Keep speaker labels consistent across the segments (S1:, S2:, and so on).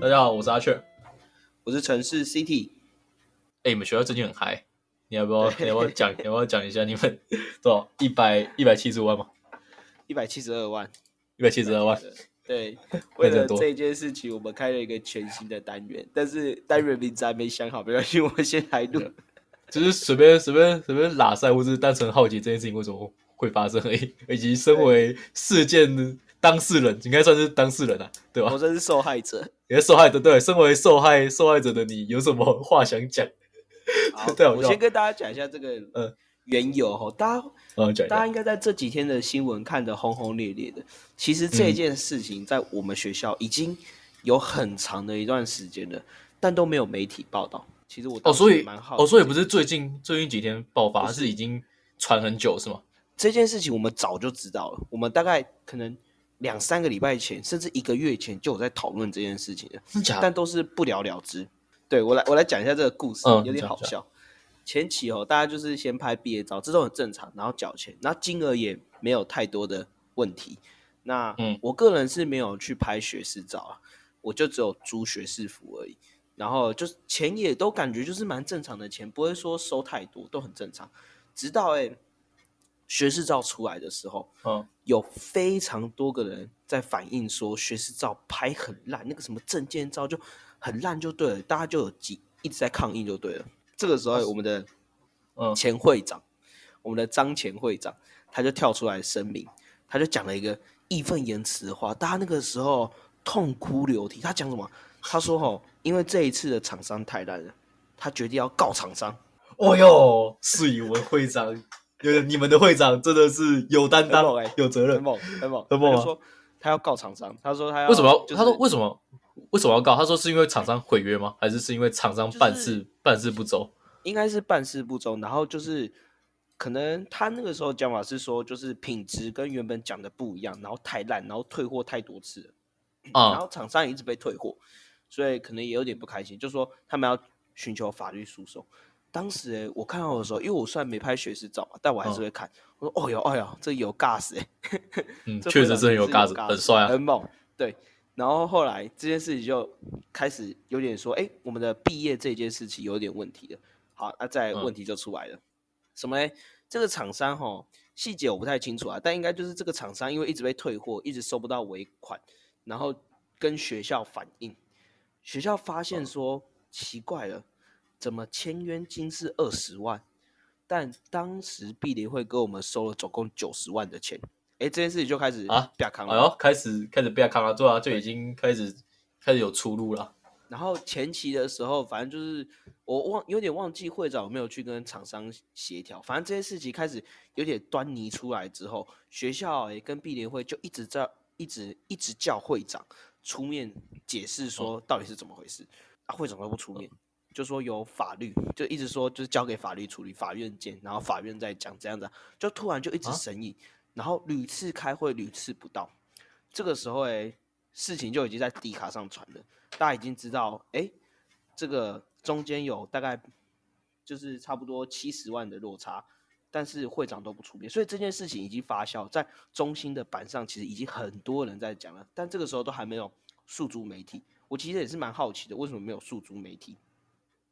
S1: 大家好，我是阿雀。
S2: 我是城市 City，
S1: 哎、你们学校最近很嗨，你要不要？你要不要讲？你要不要讲一下你们多少？一百一百七十万吗？
S2: 一百七十二万。
S1: 一百七十二万。
S2: 对，为了这件事情，我们开了一个全新的单元，但是单元名字还没想好，没关系，我们先来录。
S1: 就是随便随便随便拉塞，或是单纯好奇这件事情为什么会发生而已，以及身为事件的当事人，应该算是当事人啊，对吧
S2: 我？真是受害者。
S1: 也是受害者，对，身为受害受害者的你，有什么话想讲？
S2: 好
S1: 对我
S2: 先跟大家讲一下这个
S1: 嗯
S2: 缘由哈，大家。大家应该在这几天的新闻看得轰轰烈烈的。其实这件事情在我们学校已经有很长的一段时间了，但都没有媒体报道。其实我
S1: 哦，所以
S2: 蛮好
S1: 哦，所以不是最近最近几天爆发，
S2: 不是
S1: 是已经传很久是吗？
S2: 这件事情，我们早就知道了。我们大概可能两三个礼拜前，甚至一个月前就有在讨论这件事情了。但都是不了了之。对我来，我来讲一下这个故事，
S1: 嗯
S2: 有点好笑。前期哦，大家就是先拍毕业照，这都很正常，然后缴钱，然后金额也没有太多的问题。那
S1: 嗯
S2: 我个人是没有去拍学士照啊，我就只有租学士服而已。然后就是钱也都感觉就是蛮正常的钱，不会说收太多，都很正常。直到哎、学士照出来的时候，
S1: 嗯，
S2: 有非常多个人在反映说学士照拍很烂，那个什么证件照就很烂，就对了，大家就有几一直在抗议，就对了。这个时候，我们的
S1: 嗯
S2: 前会长，我们的张前会长，他就跳出来声明，他就讲了一个义愤言辞的话，大家那个时候痛哭流涕。他讲什么？他说：“哦，因为这一次的厂商太烂了，他决定要告厂商。
S1: 哦哟，是以为会长，有你们的会长真的是有担当有责任。
S2: 很猛，很猛，
S1: 很猛
S2: 说他要告厂商，他说他要
S1: 为什么要？
S2: 就是
S1: 他说为什么？为什么要告？他说是因为厂商毁约吗？还是是因为厂商办事、
S2: 就是
S1: 办事不周？
S2: 应该是办事不周，然后就是可能他那个时候讲法是说，就是品质跟原本讲的不一样，然后太烂，然后退货太多次了，然
S1: 啊、
S2: 后厂商也一直被退货，所以可能也有点不开心，就说他们要寻求法律诉讼。当时、欸、我看到的时候，因为我虽然没拍学士照嘛，但我还是会看。我说：“哦哟，哦哟，这有 gas 哎、
S1: 嗯，确实是很有 gas，很帅啊。
S2: 很猛。对，然后后来这件事情就开始有点说，哎、我们的毕业这件事情有点问题了。好，那再来
S1: 嗯
S2: 问题就出来了，什么呢？这个厂商哈细节我不太清楚啊，但应该就是这个厂商因为一直被退货，一直收不到尾款，然后跟学校反映，学校发现说、奇怪了，怎么签约金是二十万，但当时毕联会给我们收了总共九十万的钱，哎、这件事情就开始
S1: 啊
S2: 啪康了。
S1: 哎呦，开始开始被他看了，对啊，就已经开始开始有出路了。
S2: 然后前期的时候，反正就是我忘有点忘记会长有没有去跟厂商协调，反正这些事情开始有点端倪出来之后，学校也跟毕联会就一直在一直一直叫会长出面解释说到底是怎么回事，啊会长都不出面，就说有法律，就一直说就是交给法律处理，法院见，然后法院再讲这样子，就突然就一直
S1: 啊
S2: 审议，然后屡次开会屡次不到，这个时候哎，事情就已经在底卡上传了。大家已经知道，哎，这个中间有大概就是差不多七十万的落差，但是会长都不出面，所以这件事情已经发酵在中心的板上，其实已经很多人在讲了，但这个时候都还没有诉诸媒体。我其实也是蛮好奇的，为什么没有诉诸媒体？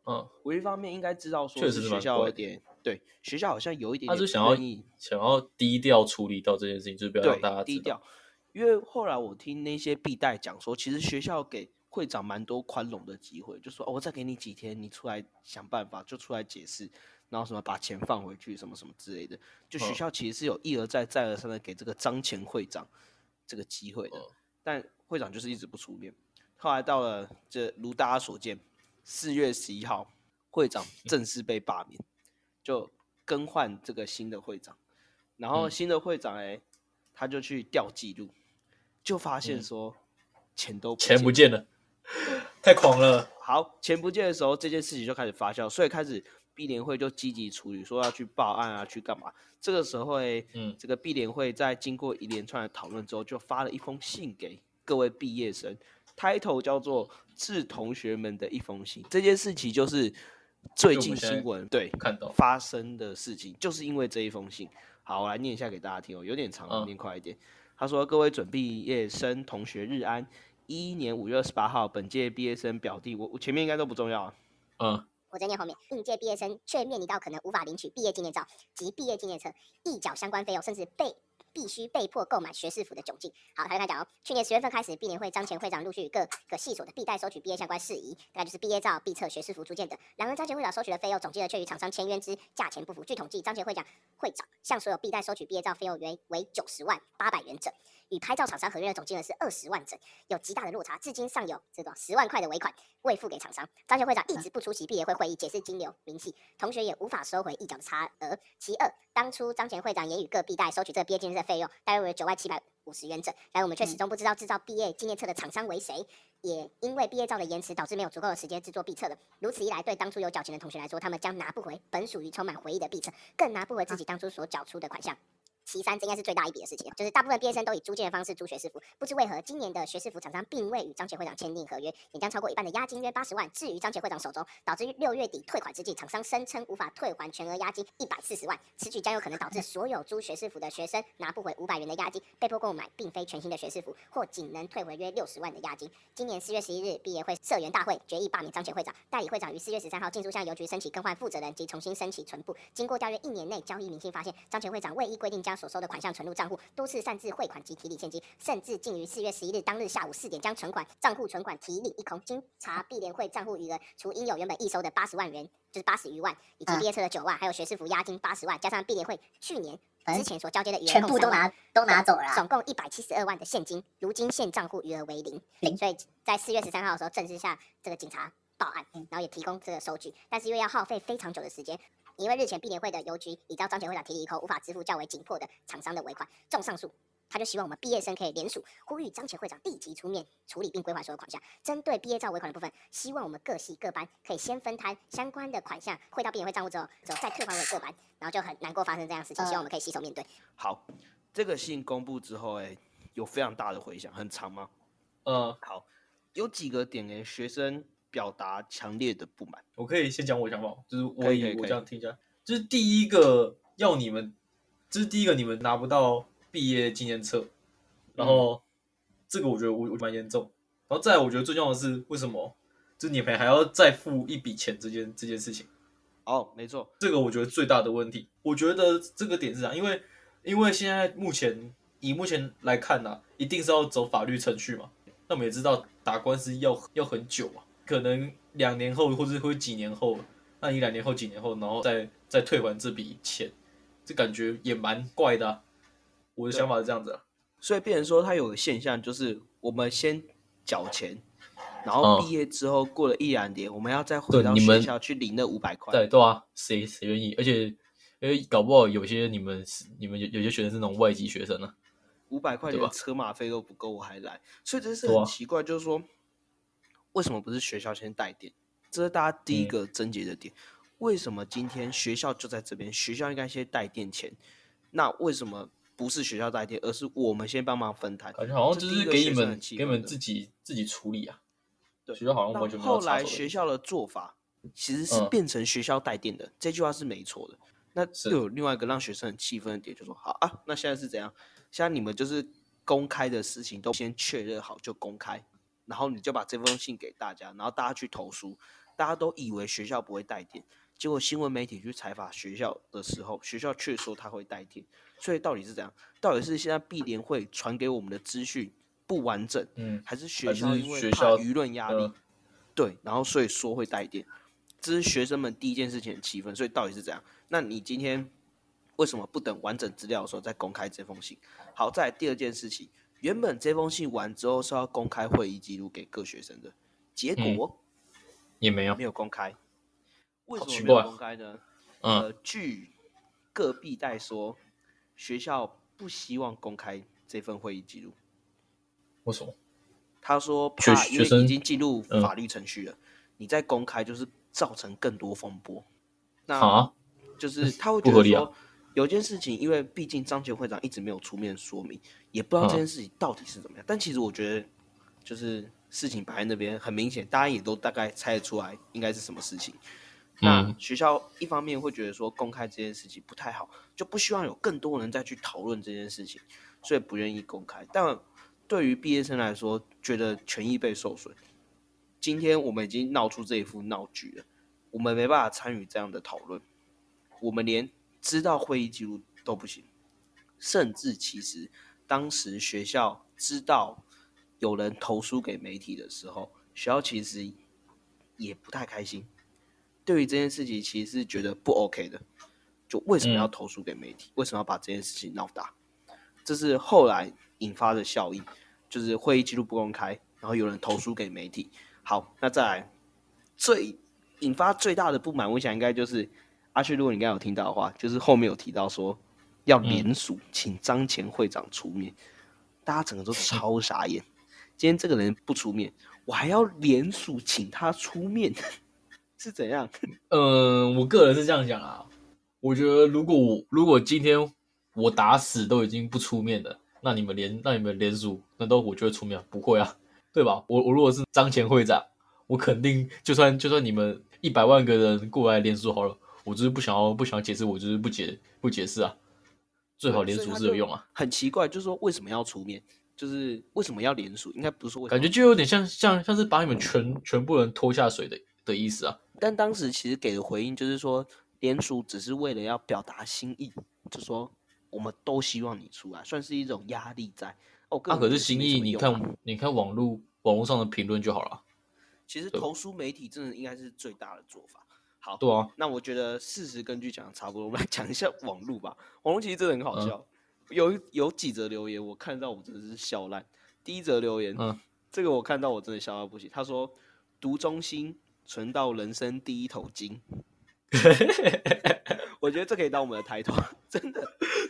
S1: 嗯，
S2: 我一方面应该知道说
S1: 确实
S2: 学校有点对学校好像有一点点
S1: 他是想要
S2: 不愿意
S1: 想要低调处理到这件事情，就是不要让大家，
S2: 低。调。因为后来我听那些毕代讲说，其实学校给会长蛮多宽容的机会，就说哦，我再给你几天，你出来想办法，就出来解释，然后什么把钱放回去，什么什么之类的。就学
S1: 嗯
S2: 校其实是有一而再、再而三的给这个张前会长这个机会的，
S1: 嗯
S2: 但会长就是一直不出面。后来到了这如大家所见，四月十一号，会长正式被罢免，就更换这个新的会长。然后
S1: 嗯
S2: 新的会长哎、他就去调记录，就发现
S1: 嗯
S2: 说钱都
S1: 钱不
S2: 见
S1: 见了，太狂了。
S2: 好，钱不见的时候，这件事情就开始发酵，所以开始碧联会就积极处理，说要去报案啊，去干嘛？这个时候，嗯，这个碧联会在经过一连串的讨论之后，就发了一封信给各位毕业生，title 叫做《致同学们的一封信》。这件事情就是最近新闻对
S1: 看到
S2: 发生的事情，就是因为这一封信。好，我来念一下给大家听哦，有点长，念快一点。他说：“各位准毕业生同学日安。”一一年五月二十八号，本届毕业生表弟，我我前面应该都不重要啊。
S3: 嗯，我在念后面。应届毕业生却面临到可能无法领取毕业纪念照及毕业纪念册，一缴相关费用，甚至被。必须被迫购买学士服的窘境。好，他跟他讲哦，去年十月份开始，毕联会张前会长陆续各个系所的毕代收取毕业相关事宜，大概就是毕业照、毕册、学士服租件等。然而，张前会长收取的费用总金额却与厂商签约之价钱不符。据统计，张前会长会长向所有毕代收取毕业照费用为为九十万八百元整，与拍照厂商合约的总金额是二十万整，有极大的落差。至今尚有这个十万块的尾款未付给厂商。张前会长一直不出席毕业会会议，解释金流明细，同学也无法收回一角的差额。其二，当初张前会长也与各毕代收取这个毕业纪念册费用，大约为九万七百五十元整，然而我们却始终不知道制造毕业纪念册的厂商为谁，也因为毕业照的延迟，导致没有足够的时间制作毕册了。如此一来，对当初有缴钱的同学来说，他们将拿不回本属于充满回忆的毕册，更拿不回自己当初所缴出的款项。其三，这应该是最大一笔的事情，就是大部分毕业生都以租借的方式租学士服，不知为何今年的学士服厂商并未与张杰会长签订合约，也将超过一半的押金约八十万置于张杰会长手中，导致六月底退款之际，厂商声称无法退还全额押金一百四十万，此举将有可能导致所有租学士服的学生拿不回五百元的押金，被迫购买并非全新的学士服，或仅能退回约六十万的押金。今年四月十一日，毕业会社员大会决议罢免张杰会长，代理会长于四月十三号进驻向邮局申请更换负责人及重新申请存部，经过调阅，一年内交易明细发现，张杰会长未依规定将所收的款项存入。账户多次擅自汇款及提领现金，甚至竟于四月十一日当日下午四点将存款账户存款提领一空。经查，毕联会账户余额除应有原本预收的八十万元，就是八十余万，以及毕业册的九万，还有学士服押金八十万，加上毕联会去年之前所交接的余额，
S4: 全部都拿都拿走了，
S3: 总共一百七十二万的现金，如今现账户余额为零。零。所以在四月十三号的时候，正式向这个警察报案，然后也提供这个收据，但是因为要耗费非常久的时间。因为日前毕联会的邮局已遭张前会长提离后，无法支付较为紧迫的厂商的尾款。重上诉，他就希望我们毕业生可以联署，呼吁张前会长立即出面处理并归还所有款项。针对毕业照尾款的部分，希望我们各系各班可以先分摊相关的款项，汇到毕业会账户之后，之后再退还给各班。然后就很难过发生这样事情，希望我们可以携手面对。
S2: 好，这个信公布之后，哎，有非常大的回响，很长吗？
S1: 呃，
S2: 好，有几个点哎，学生。表达强烈的不满，
S1: 我可以先讲我想法，就是我以我这样听一下，就是第一个要你们，这是第一个你们拿不到毕业纪念册，然后这个我觉得我我蛮严重，然后再我觉得最重要的是为什么，就是你们还要再付一笔钱这件这件事情，
S2: 哦，没错，
S1: 这个我觉得最大的问题，我觉得这个点是啥，因为因为现在目前以目前来看呢，一定是要走法律程序嘛，那我们也知道打官司要要很久嘛。可能两年后，或者会几年后，那你两年后、几年后，然后再再退还这笔钱，这感觉也蛮怪的。我的想法是这样子，
S2: 所以变成说，他有个现象，就是我们先缴钱，然后毕业之后过了一两年，我们要再回到学校去领那五百块。
S1: 对对啊，谁谁愿意？而且因为搞不好有些你们你们有有些学生是那种外籍学生呢，
S2: 五百块连车马费都不够，我还来，所以这是很奇怪，就是说。为什么不是学校先带电？这是大家第一个症结的点。为什么今天学校就在这边？学校应该先带电钱。那为什么不是学校带电，而是我们先帮忙分摊？
S1: 感觉好像就是给你们给你们自己自己处理啊。
S2: 对，
S1: 学校好像完全没
S2: 有。后来学校的做法其实是变成学校带电的，这句话是没错的。那又有另外一个让学生很气愤的点，就说：好啊，那现在是怎样？现在你们就是公开的事情都先确认好就公开。然后你就把这封信给大家，然后大家去投诉，大家都以为学校不会带电，结果新闻媒体去采访学校的时候，学校却说他会带电，所以到底是怎样？到底是现在碧联会传给我们的资讯不完整，嗯，还是学校因为怕舆论压力，对，然后所以说会带电，这是学生们第一件事情的气氛，所以到底是怎样？那你今天为什么不等完整资料的时候再公开这封信？好，再第二件事情。原本这封信完之后是要公开会议记录给各学生的，结果
S1: 也没有
S2: 没有公开。为什么没有公开呢？呃，据各必代说，学校不希望公开这份会议记录。
S1: 为什么？
S2: 他说怕，因为已经进入法律程序了。你再公开就是造成更多风波。那
S1: 啊，
S2: 就是他会觉得说，有件事情，因为毕竟张杰会长一直没有出面说明，也不知道这
S1: 嗯
S2: 件事情到底是怎么样。但其实我觉得，就是事情摆在那边，很明显，大家也都大概猜得出来应该是什么事情。那
S1: 嗯
S2: 学校一方面会觉得说公开这件事情不太好，就不希望有更多人再去讨论这件事情，所以不愿意公开。但对于毕业生来说，觉得权益被受损。今天我们已经闹出这一副闹剧了，我们没办法参与这样的讨论，我们连知道会议记录都不行，甚至其实当时学校知道有人投书给媒体的时候，学校其实也不太开心。对于这件事情，其实是觉得不 OK 的。就为什么要
S1: 嗯
S2: 投诉给媒体？为什么要把这件事情闹大？这是后来引发的效应，就是会议记录不公开，然后有人投诉给媒体。好，那再来最引发最大的不满，我想应该就是阿旭，如果你刚刚有听到的话，就是后面有提到说要联署，请张前会长出面，大家整个都超傻眼。今天这个人不出面，我还要联署请他出面，是怎样？
S1: 嗯，我个人是这样讲啊，我觉得如果我如果今天我打死都已经不出面了，那你们联那你们联署，难道我就会出面？不会啊，对吧？我我如果是张前会长，我肯定就算就算你们一百万个人过来联署好了，我就是不想要不想要解释，我就是不解不解释啊，最好联署是有用啊，
S2: 很奇怪，就是说为什么要出面？就是为什么要联署？应该不是说为什么
S1: 感觉就有点像像像是把你们全全部人拖下水的的意思啊。
S2: 但当时其实给的回应就是说，联署只是为了要表达心意，就说我们都希望你出来，算是一种压力在。哦，个
S1: 那、可是心意，你看你看网络网络上的评论就好了。
S2: 其实投书媒体真的应该是最大的做法。好，
S1: 对啊，
S2: 那我觉得事实根据讲的差不多，我们来讲一下网络吧。网络其实真的很好笑，有有几则留言我看到我真的是笑烂。第一则留言，
S1: 嗯
S2: 这个我看到我真的笑到不行。他说：“读中心存到人生第一桶金。”我觉得这可以当我们的抬头，真的。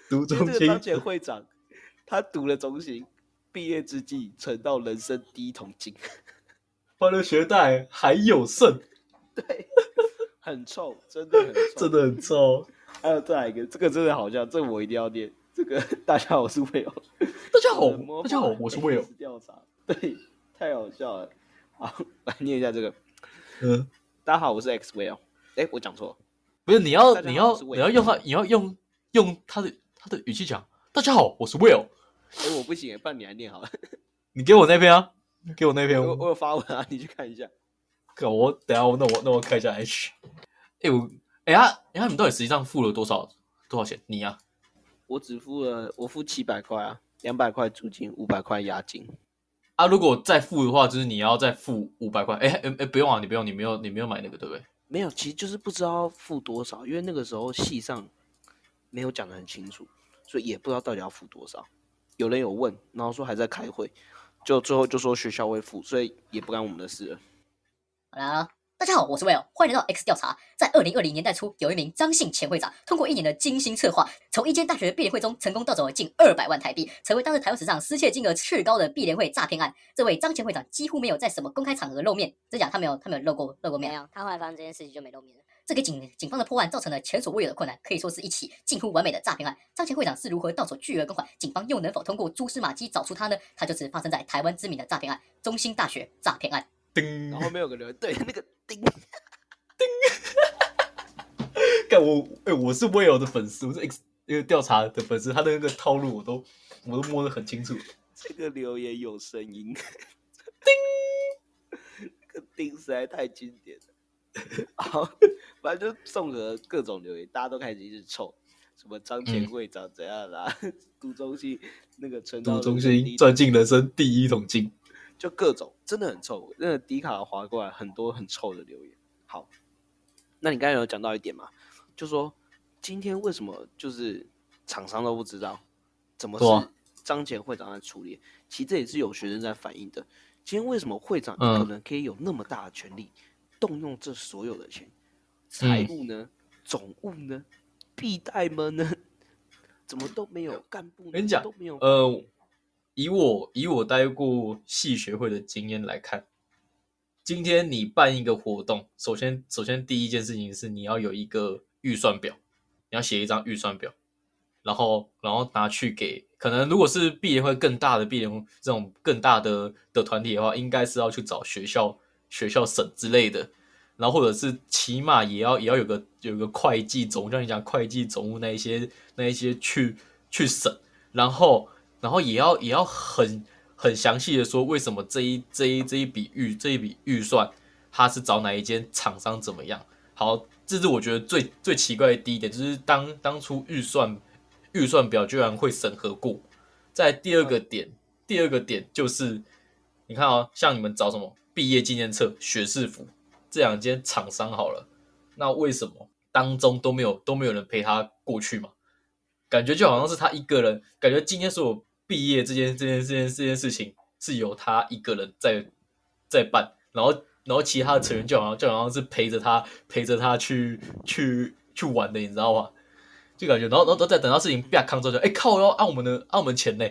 S1: 读
S2: 中心这个当前会长，他读了中心，毕业之际存到人生第一桶金，
S1: 欢乐学贷还有剩，
S2: 对，很臭，真的很臭，
S1: 真的很臭。
S2: 还 有再来一个，这个真的好笑，这个我一定要念。这个 大家好，我是 Will。
S1: 大家好大家好，我是 Will。
S2: 调查，对，太好笑了。好，来念一下这个。
S1: 嗯，
S2: 大家好，我是 X Will。哎，我讲错了。
S1: 不是你要你要你要用他你要用用他的他的语气讲。大家好，我是 Will。
S2: 哎，我不行，不然你来念好了。
S1: 你给我那篇啊，给我那篇。
S2: 我我有发文啊，你去看一下。
S1: 看我等下我那我那我看一下 H。哎我哎呀哎他们到底实际上付了多少多少钱？你啊、
S2: 我只付了，我付七百块啊，两百块租金，五百块押金。
S1: 啊？如果再付的话，就是你要再付五百块。哎哎哎，不用啊，你不用，你没有你没有买那个对不对？
S2: 没有，其实就是不知道付多少，因为那个时候戏上没有讲的很清楚，所以也不知道到底要付多少。有人有问，然后说还在开会，就最后就说学校会付，所以也不干我们的事了。
S4: 好啦，大家好，我是 Will，欢迎来到 X 调查。在二零二零年代初，有一名张姓前会长，通过一年的精心策划，从一间大学的毕业会中成功盗走了近二百万台币，成为当时台湾史上失窃金额最高的毕联会诈骗案。这位张前会长几乎没有在什么公开场合露面，真假他没有，他没有露过露过面
S3: 没。有，他后来发生这件事情就没露面了。
S4: 这给警警方的破案造成了前所未有的困难，可以说是一起近乎完美的诈骗案。张前会长是如何盗走巨额公款？警方又能否通过蛛丝马迹找出他呢？他就是发生在台湾知名的诈骗案——中兴大学诈骗案。
S1: 叮
S2: 然后后面有个留言，对，那个叮，
S1: 干我哎、我是 Will 的粉丝，我是 X 那个调查的粉丝，他的那个套路我都我都摸得很清楚。
S2: 这个留言有声音，叮，这个叮实在太经典了。好，反正就综合各种留言，大家都开始一直臭，什么张前
S1: 嗯
S2: 会长怎样啦、杜中心那个
S1: 赌中心赚进人生第一桶金。
S2: 就各种真的很臭。那个迪卡划过来很多很臭的留言。好，那你刚才有讲到一点嘛，就说今天为什么就是厂商都不知道，怎么是张前会长在处理？其实这也是有学生在反映的。今天为什么会长
S1: 嗯
S2: 可能可以有那么大的权利，动用这所有的钱？财
S1: 嗯
S2: 务呢？总务呢？必带们呢？怎么都没有干部呢？
S1: 跟你讲
S2: 都没有
S1: 呃，以我以我待过系学会的经验来看，今天你办一个活动，首先首先第一件事情是你要有一个预算表，你要写一张预算表，然后然后拿去给可能如果是毕业会更大的毕业这种更大的的团体的话，应该是要去找学校学校审之类的，然后或者是起码也要也要有个有个会计总，像你讲会计总务那一些那一些去去审，然后然后也要也要很。很详细的说，为什么这一这一这一笔预这一笔预算，他是找哪一间厂商怎么样？好，这是我觉得最最奇怪的第一点，就是当当初预算预算表居然会审核过。在第二个点，第二个点就是，你看哦，像你们找什么毕业纪念册、学士服这两间厂商好了，那为什么当中都没有都没有人陪他过去嘛？感觉就好像是他一个人，感觉今天是我。毕业这件这件这件这件事情是由他一个人在在办，然后然后其他的成员就好像就好像是陪着他陪着他去去去玩的，你知道吗？就感觉，然后然后再等到事情变康之后，就哎靠，要按我们的按我们钱呢，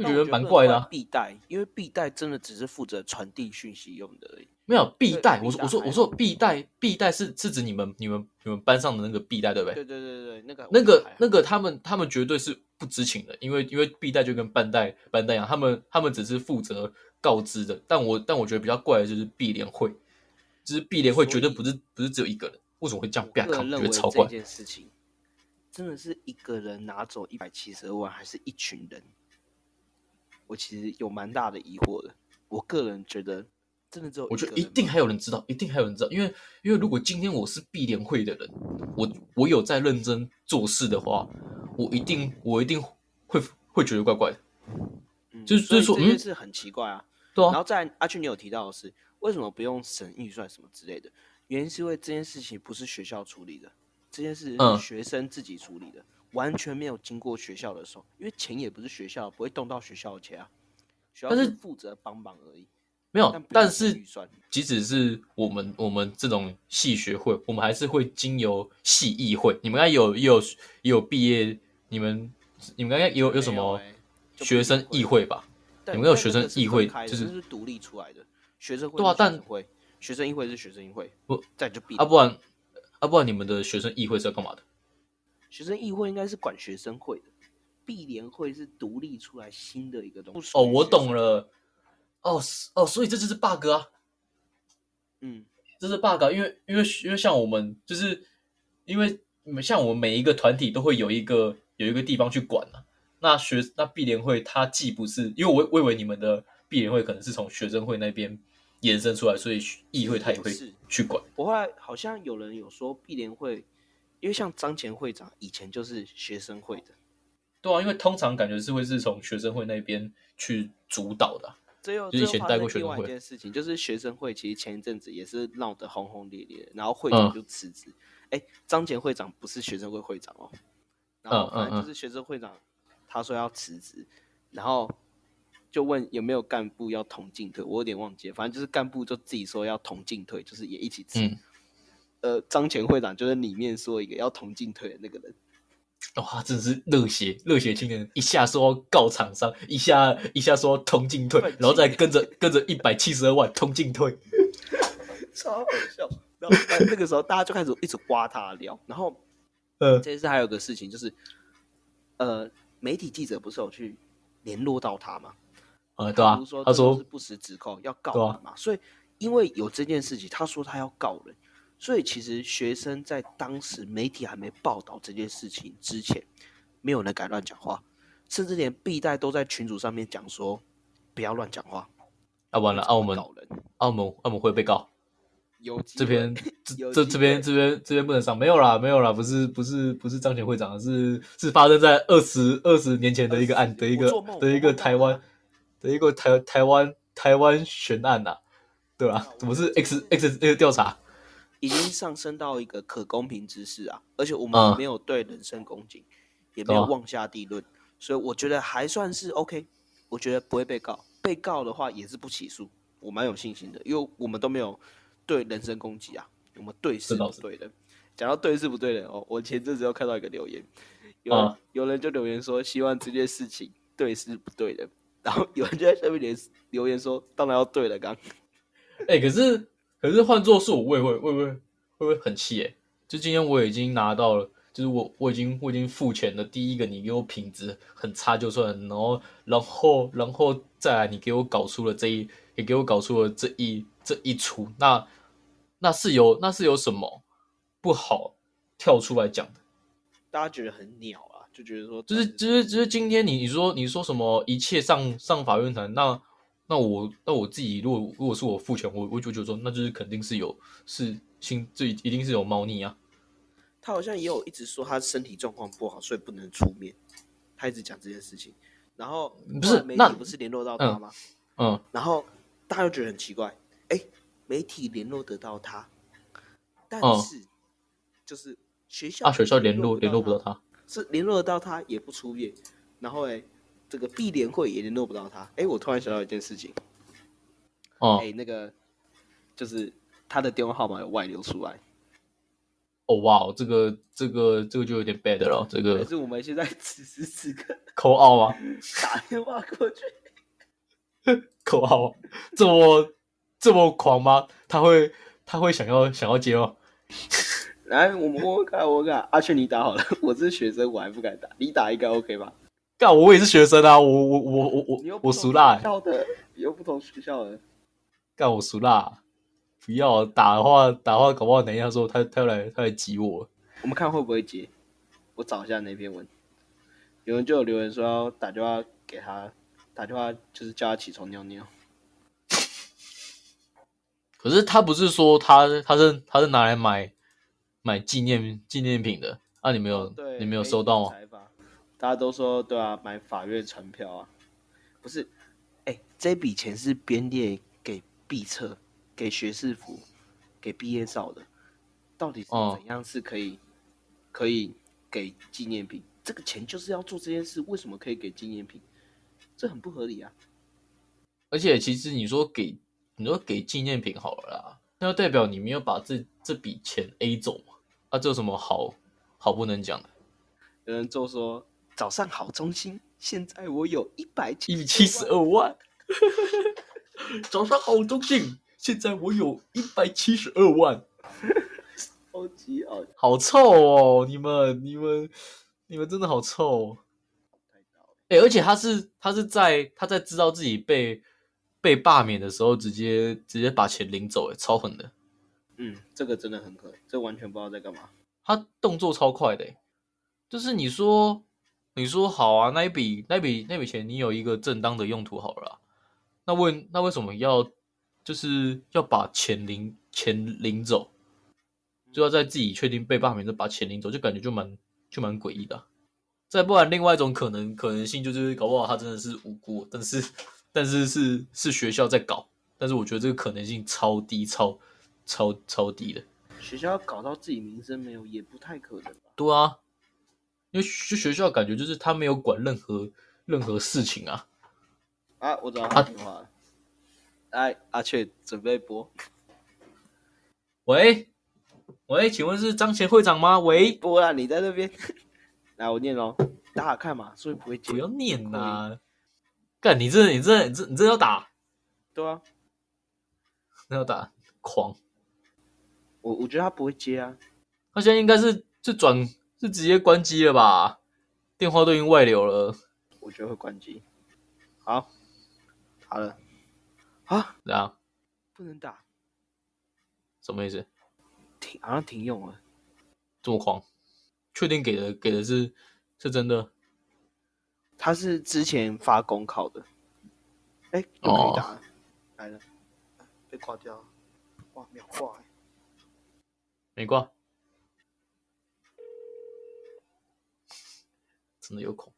S1: 就觉得蛮怪的。
S2: 必带，因为必带真的只是负责传递讯息用的而已。
S1: 没有必带，我说我说我说必带必带是是指你们你们你们班上的那个必带对不对？
S2: 对对对对，那个
S1: 那个那个他们他们绝对是不知情的，因为因为必带就跟半带半带一样，他们他们只是负责告知的。但我但我觉得比较怪的就是必联会，就是必联会绝对不是不是只有一个人，为什么会这样？我觉得超怪。
S2: 这件事情真的是一个人拿走一百七十二万，还是一群人？我其实有蛮大的疑惑的。我个人觉得。真的只有
S1: 我觉得一定还有人知道，一定还有人知道，因为因为如果今天我是碧联会的人，我我有在认真做事的话，我一定我一定会会觉得怪怪的，就是就是说，
S2: 嗯，是很奇怪啊。
S1: 对啊。
S2: 然后在阿俊，你有提到的是为什么不用省预算什么之类的？原因是因为这件事情不是学校处理的，这件事是学生自己处理的，完全没有经过学校的手，因为钱也不是学校，不会动到学校的钱啊，学校是负责帮忙而已。
S1: 没有，但是即使是我们我们这种系学会，我们还是会经由系议会。你们应该有也有也有毕业，你们你们应该有有什么学生议会吧？你们有学生议会，就是
S2: 独立出来的学生会。
S1: 对啊，但
S2: 会学生议会是学生议会，
S1: 不
S2: 再就毕
S1: 啊，不然啊，不然你们的学生议会是要干嘛的？
S2: 学生议会应该是管学生会的，毕联会是独立出来新的一个东西。
S1: 哦，我懂了。哦，哦，所以这就是 bug
S2: 啊，嗯，
S1: 这是 bug，因为因为因为像我们就是因为像我们每一个团体都会有一个有一个地方去管啊。那学那毕联会它既不是，因为我我以为你们的毕联会可能是从学生会那边延伸出来，所以议会他也会去管。
S2: 我后来好像有人有说碧联会，因为像张前会长以前就是学生会的，
S1: 对啊，因为通常感觉是会是从学生会那边去主导的。
S2: 这又以前带过另外一件事情，就是学生会其实前一阵子也是闹得轰轰烈烈，然后会长就辞职。哎，张前会长不是学生会会长哦，然后反正就是学生会长，他说要辞职，然后就问有没有干部要同进退，我有点忘记，反正就是干部就自己说要同进退，就是也一起辞。呃，张前会长就是里面说一个要同进退的那个人。
S1: 哇，真是热血热血青年！一下说告厂商，一下一下说通进退，然后再跟着跟着一百七十二万通进退，
S2: 超好笑。然后那个时候大家就开始一直刮他聊，然后
S1: 呃，
S2: 这次还有个事情就是，呃，媒体记者不是有去联络到他吗？
S1: 呃，对啊，他说
S2: 是不实指控要告人嘛，所以因为有这件事情，他说他要告人。所以其实学生在当时媒体还没报道这件事情之前，没有人敢乱讲话，甚至连毕代都在群组上面讲说不要乱讲话。
S1: 啊，完了，澳门，澳门，澳门会被告。
S2: 有
S1: 这边这这这边这边这边不能上，没有啦，没有啦，不是不是不是张前会长，是是发生在二十二十年前的一个案的一个的一个台湾的一个台台湾台湾悬案呐，对吧？怎么是 X X 那个调查？
S2: 已经上升到一个可公平之事啊，而且我们没有对人身攻击，也没有妄下地论，所以我觉得还算是 OK。我觉得不会被告，被告的话也是不起诉，我蛮有信心的，因为我们都没有对人身攻击啊，我们对是不对的。讲到对是不对的哦，我前阵子又看到一个留言，有有人就留言说希望这件事情对是不对的，然后有人就在下面留留言说当然要对了，刚。
S1: 哎、可是可是换做是我，我也会会不会会不会很气？哎，就今天我已经拿到了，就是我我已经我已经付钱了。第一个你给我品质很差就算，然后然后然后再来你给我搞出了这一，也给我搞出了这一这一出，那那是有那是有什么不好跳出来讲的？
S2: 大家觉得很鸟啊，就觉得说
S1: 就是就是就是今天你你说你说什么一切上上法院谈，那那我那我自己如果如果是我付钱，我我就觉得说那就是肯定是有是心这一定是有猫腻啊。
S2: 他好像也有一直说他身体状况不好，所以不能出面。他一直讲这件事情，然后
S1: 不是
S2: 媒体不是联络到他吗？
S1: 嗯，
S2: 然后大家就觉得很奇怪，哎，媒体联络得到他，但
S1: 嗯
S2: 是、就是学校
S1: 啊学校联络
S2: 联
S1: 联络不到
S2: 他，
S1: 他，
S2: 是联络得到他也不出面，然后哎，这个碧联会也联络不到他。哎，我突然想到一件事情，
S1: 哦
S2: 哎，那个就是他的电话号码有外流出来，
S1: 哦哇哦，这个这个这个就有点 bad 了，这个。
S2: 可是我们现在此时此刻
S1: 扣奥啊，
S2: 打电话过去？
S1: 扣奥啊这么这么狂吗？他会他会想要想要接吗？
S2: 来，我们问问看，我看阿全你打好了，我是学生，我还不敢打，你打应该 OK 吧？
S1: 干，我也是学生啊，我我我我我我熟辣、
S2: 学校的，你又不同学校的，
S1: 干我熟辣，不要打的话打的话，搞不好等一下说他他要来他来挤我。
S2: 我们看会不会接。我找一下那篇文，有人就有留言说要打电话给他，打电话就是叫他起床尿尿。
S1: 可是他不是说他他是他是拿来买买纪念纪念品的啊？你没有、
S2: 哦，
S1: 你没有收到吗？
S2: 大家都说对啊，买法院传票啊，不是？哎、这笔钱是编列给毕册、给学士服、给毕业照的，到底是
S1: 哦
S2: 怎样是可以、可以给纪念品？这个钱就是要做这件事，为什么可以给纪念品？这很不合理啊！
S1: 而且其实你说给你说给纪念品好了啦，那要代表你没有把这这笔钱 A 走嘛？啊，这有什么好好不能讲的？
S2: 有人就说早上好中心，现在我有一百
S1: 一七十二万，早上好，中信，现在我有一百七十二万，
S2: 超级好，
S1: 好臭哦！你们你们你们真的好臭、哦！哎、而且他是他是在他在知道自己被被罢免的时候，直接直接把钱领走，哎，超狠的。
S2: 嗯，这个真的很可，这完全不知道在干嘛。
S1: 他动作超快的欸，就是你说你说好啊，那一笔那笔那笔钱你有一个正当的用途好了啦，那为那为什么要就是要把钱领钱领走，就要在自己确定被罢免的把钱领走，就感觉就蛮就蛮诡异的啊、再不然，另外一种可能可能性就是搞不好他真的是无辜，但是但是是是学校在搞，但是我觉得这个可能性超低，超超超低的。
S2: 学校搞到自己名声没有，也不太可能吧？
S1: 对啊，因为学学校感觉就是他没有管任何任何事情啊。
S2: 啊，我找到他电话了。来，阿雀准备播，
S1: 喂喂，请问是张前会长吗？喂，
S2: 播啦，你在那边。来，我念喽，打打看嘛，所以不会接
S1: 不。要念呐、干你这你这你这你这要打，
S2: 对啊，
S1: 那要打狂。
S2: 我我觉得他不会接啊。
S1: 他现在应该是是转是直接关机了吧？电话都已经外流了，
S2: 我觉得会关机。好，好了。啊，
S1: 怎样
S2: 不能打，
S1: 什么意思？
S2: 停，好像停用了。
S1: 这么狂？确定给的给的是是真的？
S2: 他是之前发公考的。哎、又可以打了，来了，被挂掉了。哇，秒挂、欸！
S1: 没挂，真的有空。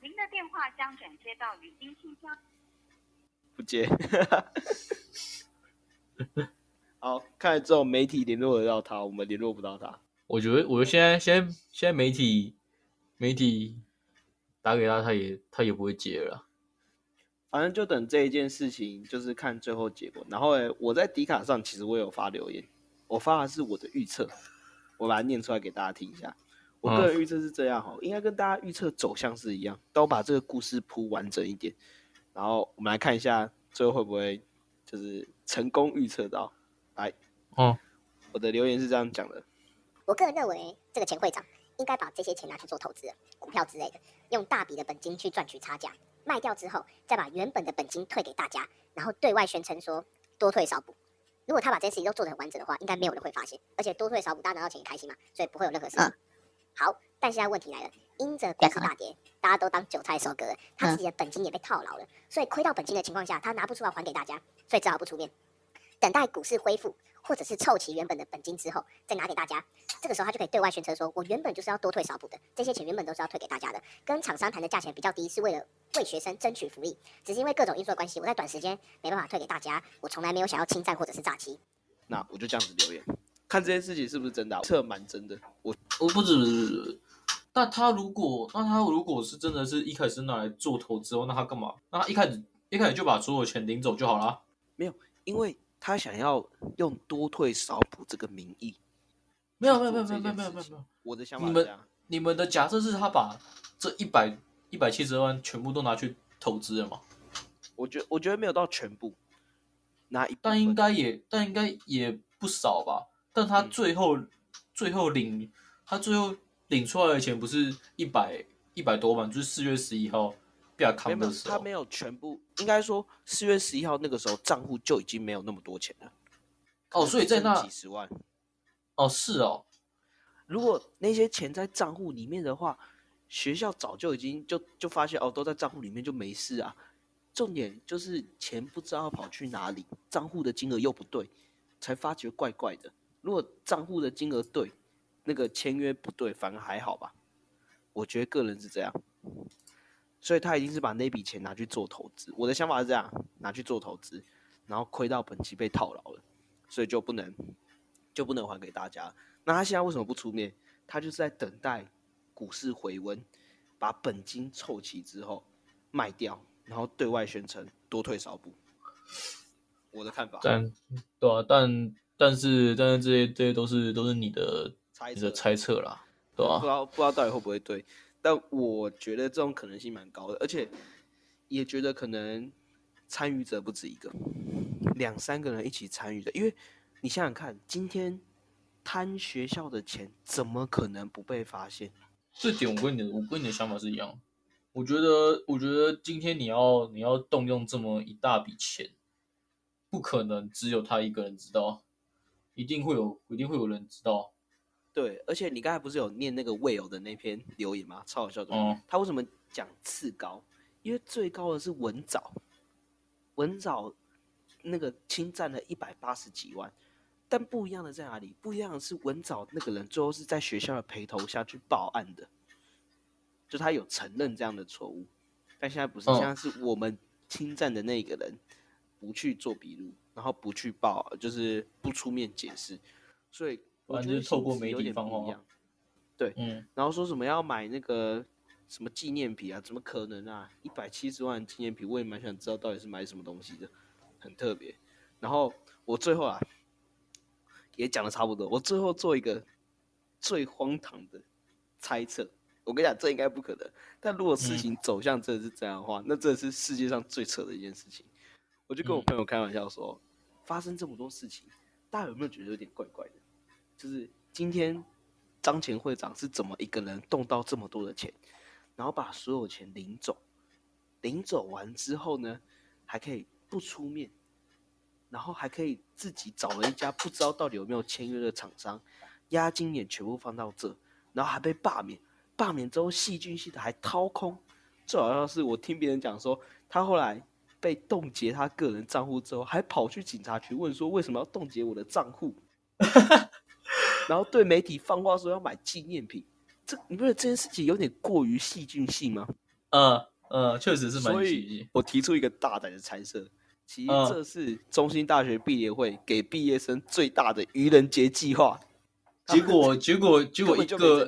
S5: 您的电话将转接到语音信箱。
S2: 不接。好，看来只有媒体联络得到他，我们联络不到他。
S1: 我觉得，我觉得现在现在现在媒体媒体打给他，他也他也不会接了。
S2: 反正就等这一件事情，就是看最后结果。然后诶，我在迪卡上其实我有发留言，我发的是我的预测，我把它念出来给大家听一下。我个人预测是这样哈，应该跟大家预测走向是一样，都把这个故事铺完整一点，然后我们来看一下最后会不会就是成功预测到。来，
S1: 哦，
S2: 我的留言是这样讲的，
S3: 我个人认为，这个钱会长应该把这些钱拿去做投资，股票之类的，用大笔的本金去赚取差价，卖掉之后再把原本的本金退给大家，然后对外宣称说多退少补。如果他把这些事情都做得很完整的话，应该没有人会发现，而且多退少补，大家拿到钱也开心嘛，所以不会有任何事情。
S4: 嗯。
S3: 好，但现在问题来了，因着股市大跌，大家都当韭菜收割了，他自己的本金也被套牢了，所以亏到本金的情况下，他拿不出来还给大家，所以只好不出面，等待股市恢复，或者是凑齐原本的本金之后，再拿给大家。这个时候他就可以对外宣称说，我原本就是要多退少补的，这些钱原本都是要退给大家的，跟厂商谈的价钱比较低，是为了为学生争取福利，只是因为各种因素的关系，我在短时间没办法退给大家，我从来没有想要侵占或者是诈欺。
S2: 那我就这样子留言，看这件事情是不是真的啊，测蛮真的，我
S1: 我不止不止不止。那他如果，那他如果是真的是一开始拿来做投资哦，那他干嘛？那他一开始一开始就把所有钱领走就好了。
S2: 因为他想要用多退少补这个名义，
S1: 没有没有没有没有没有没有。
S2: 我的想法
S1: 你们你们的假设是他把这一百一百七十二万全部都拿去投资了吗？
S2: 我觉我觉得没有到全部，拿一
S1: 但应该也但应该也不少吧？但他
S2: 嗯
S1: 最后、最后领他最后领出来的钱不是一百一百多万，就是四月十一号被他
S2: 没有没有
S1: 扛的时候
S2: 他没有全部，应该说四月十一号那个时候账户就已经没有那么多钱了。
S1: 哦，所以在那
S2: 几十万，
S1: 哦是哦，
S2: 如果那些钱在账户里面的话，学校早就已经就就发现哦，都在账户里面就没事啊。重点就是钱不知道跑去哪里，账户的金额又不对，才发觉怪怪的。如果账户的金额对，那个签约不对，反而还好吧。我觉得个人是这样，所以他一定是把那笔钱拿去做投资。我的想法是这样，拿去做投资，然后亏到本金被套牢了，所以就不能就不能还给大家。那他现在为什么不出面？他就是在等待股市回温，把本金凑齐之后卖掉，然后对外宣称多退少补。我的看法，
S1: 但对啊，但但是但是这些这些都是都是你的
S2: 猜测
S1: 你的猜测啦，对吧、
S2: 不知道不知道到底会不会对，但我觉得这种可能性蛮高的，而且也觉得可能参与者不止一个，两三个人一起参与的，因为你想想看，今天贪学校的钱，怎么可能不被发现？
S1: 这点我跟你的我跟你的想法是一样。我觉得我觉得今天你要你要动用这么一大笔钱，不可能只有他一个人知道，一定会有一定会有人知道。
S2: 对，而且你刚才不是有念那个 Will 的那篇留言吗？超好笑的。
S1: 嗯
S2: 他为什么讲次高？因为最高的是文藻，文藻那个侵占了一百八十几万，但不一样的在哪里？不一样的是文藻那个人最后是在学校的陪同下去报案的，就他有承认这样的错误，但现在不是，
S1: 嗯
S2: 现在是我们侵占的那个人不去做笔录，然后不去报，就是不出面解释，所以我
S1: 反
S2: 觉得
S1: 正就是透过媒体放话
S2: 点不一样。
S1: 嗯，
S2: 然后说什么要买那个什么纪念品啊？怎么可能啊？一百七十万纪念品，我也蛮想知道到底是买什么东西的，很特别。然后我最后啊，也讲的差不多，我最后做一个最荒唐的猜测。我跟你讲，这应该不可能。但如果事情走向真的是这样的话，那这是世界上最扯的一件事情。我就跟我
S1: 嗯
S2: 朋友开玩笑说，发生这么多事情，大家有没有觉得有点怪怪的？就是今天张前会长是怎么一个人动到这么多的钱，然后把所有钱领走，领走完之后呢，还可以不出面，然后还可以自己找了一家不知道到底有没有签约的厂商，押金也全部放到这，然后还被罢免，罢免之后细菌系的还掏空，最好笑的是我听别人讲说，他后来被冻结他个人账户之后，还跑去警察局问说为什么要冻结我的账户，然后对媒体放话说要买纪念品，这你不觉得这件事情有点过于戏剧性吗？
S1: 呃呃，确实是蛮
S2: 所
S1: 奇迹。
S2: 以我提出一个大胆的猜测，其实
S1: 嗯
S2: 这是中兴大学毕业会给毕业生最大的愚人节计划。
S1: 结果结果结果一个，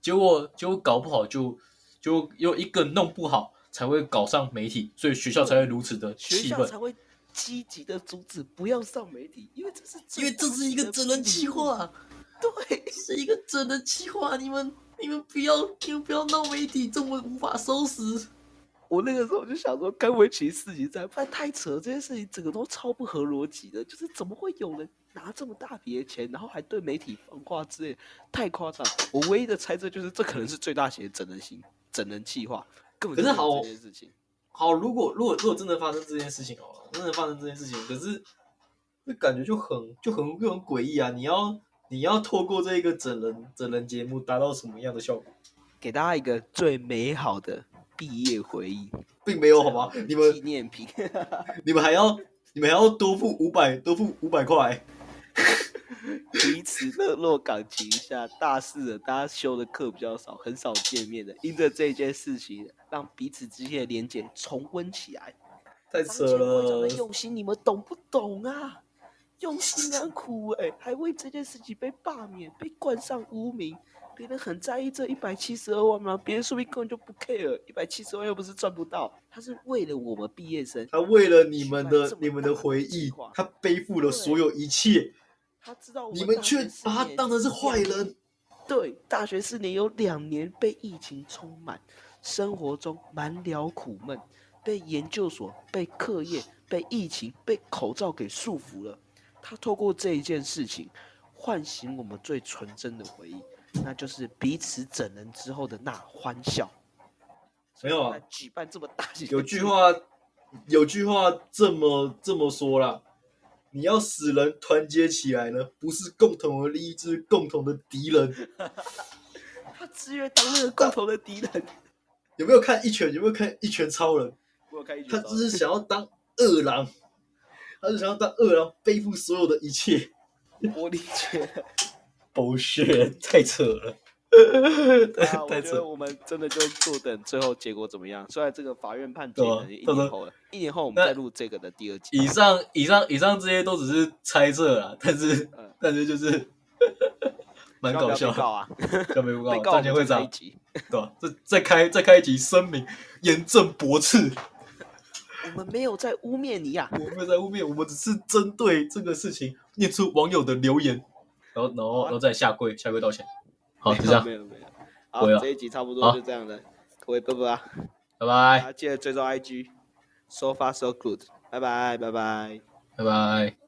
S1: 结果结果搞不好就就又一个弄不好才会搞上媒体，所以学校才会如此的
S2: 学
S1: 气愤。
S2: 校才会积极的阻止不要上媒体，因为这是
S1: 因为这是一个整人计划，
S2: 对，
S1: 是一个整人计划，你们你们不要，你们不要闹媒体这么无法收拾。
S2: 我那个时候就想说，该不会其实事情在，不然太扯了，这件事情整个都超不合逻辑的。就是怎么会有人拿这么大笔的钱，然后还对媒体放话之类，太夸张。我唯一的猜测就是，这可能是最大型的整人型整人计划，根本就
S1: 是好
S2: 这件事情。
S1: 好，如果如果如果真的发生这件事情哦，真的发生这件事情，可是那感觉就很就很就很诡异啊！你要你要透过这一个整人整人节目达到什么样的效果，
S2: 给大家一个最美好的毕业回忆，
S1: 并没有好吗？你们
S2: 纪念品。
S1: 你们还要你们还要多付五百多付五百块，
S2: 彼此热络感情一下，大四了，大家修的课比较少，很少见面的，因着这件事情，让彼此之间的连结重温起来。
S1: 太扯了。
S2: 用心，你们懂不懂啊？用心良苦哎、还为这件事情被罢免，被冠上污名。别人很在意这一百七十二万吗？别人说不定根本就不 care，一百七十万又不是赚不到，他是为了我们毕业生，
S1: 他为了你们的你们的回忆，他背负了所有一切，
S2: 他知道我
S1: 你们却把他当成是坏人。
S2: 对，大学四年有两年被疫情充满，生活中满了苦闷，被研究所、被课业、被疫情、被口罩给束缚了。他透过这一件事情，唤醒我们最纯真的回忆，那就是彼此整人之后的那欢笑。
S1: 没有啊
S2: 来举办这么大型
S1: 有句话，有句话这么这么说啦，你要使人团结起来呢，不是共同的利益，就是共同的敌人。
S2: 他自愿当那个共同的敌人。
S1: 有没有看一拳？有没有看一拳超人？
S2: 我有看一集
S1: 他只是想要当二郎，他是想要当二郎，背负所有的一切。
S2: 我理解了。
S1: bullshit，太扯了，
S2: 啊，我
S1: 太扯。
S2: 觉得我们真的就坐等最后结果怎么样。虽然这个法院判决
S1: 对啊
S2: 可能一年后了，一年后我们再录这个的第二集。
S1: 以上以上以上这些都只是猜测啦，但是
S2: 嗯
S1: 但是就是 蛮搞笑的。
S2: 被告啊，
S1: 叫没不 告，
S2: 被告我们
S1: 战前会长
S2: 再开一集。
S1: 对吧？这再开再开一集声明，严正驳斥。
S2: 我们没有在污蔑你啊，
S1: 我们没有在污蔑，我们只是针对这个事情念出网友的留言，然后然后然后再下跪下跪道歉。好，就这样
S2: 没，有没有。好这一集差不多就这样了。各位拜拜，
S1: 拜拜
S2: 大家记得追踪 IG，so far so good，拜拜拜拜。
S1: 拜拜。